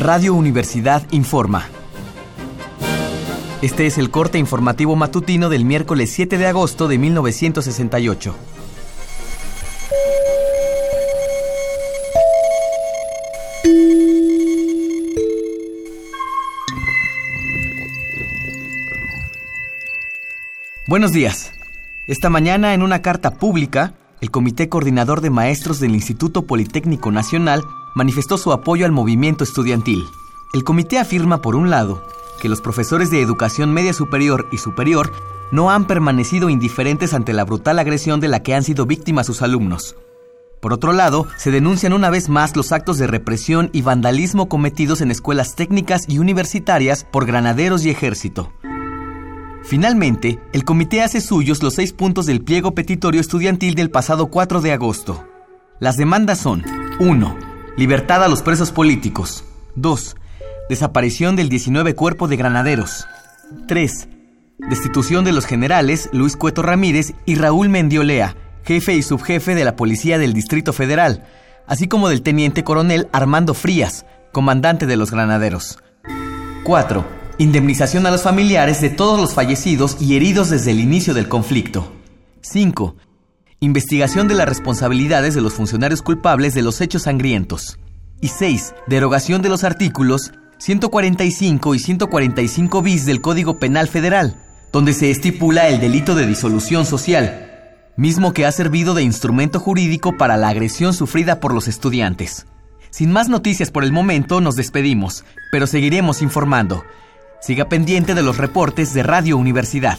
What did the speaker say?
Radio Universidad informa. Este es el corte informativo matutino del miércoles 7 de agosto de 1968. Buenos días. Esta mañana, en una carta pública, el Comité Coordinador de Maestros del Instituto Politécnico Nacional manifestó su apoyo al movimiento estudiantil. El comité afirma, por un lado, que los profesores de educación media superior y superior no han permanecido indiferentes ante la brutal agresión de la que han sido víctimas sus alumnos. Por otro lado, se denuncian una vez más los actos de represión y vandalismo cometidos en escuelas técnicas y universitarias por granaderos y ejército. Finalmente, el comité hace suyos los seis puntos del pliego petitorio estudiantil del pasado 4 de agosto. Las demandas son 1. Libertad a los presos políticos. 2. Desaparición del 19 cuerpo de granaderos. 3. Destitución de los generales Luis Cueto Ramírez y Raúl Mendiolea, jefe y subjefe de la Policía del Distrito Federal, así como del teniente coronel Armando Frías, comandante de los granaderos. 4 Indemnización a los familiares de todos los fallecidos y heridos desde el inicio del conflicto. 5. Investigación de las responsabilidades de los funcionarios culpables de los hechos sangrientos. Y 6. Derogación de los artículos 145 y 145 bis del Código Penal Federal, donde se estipula el delito de disolución social, mismo que ha servido de instrumento jurídico para la agresión sufrida por los estudiantes. Sin más noticias por el momento, nos despedimos, pero seguiremos informando. Siga pendiente de los reportes de Radio Universidad.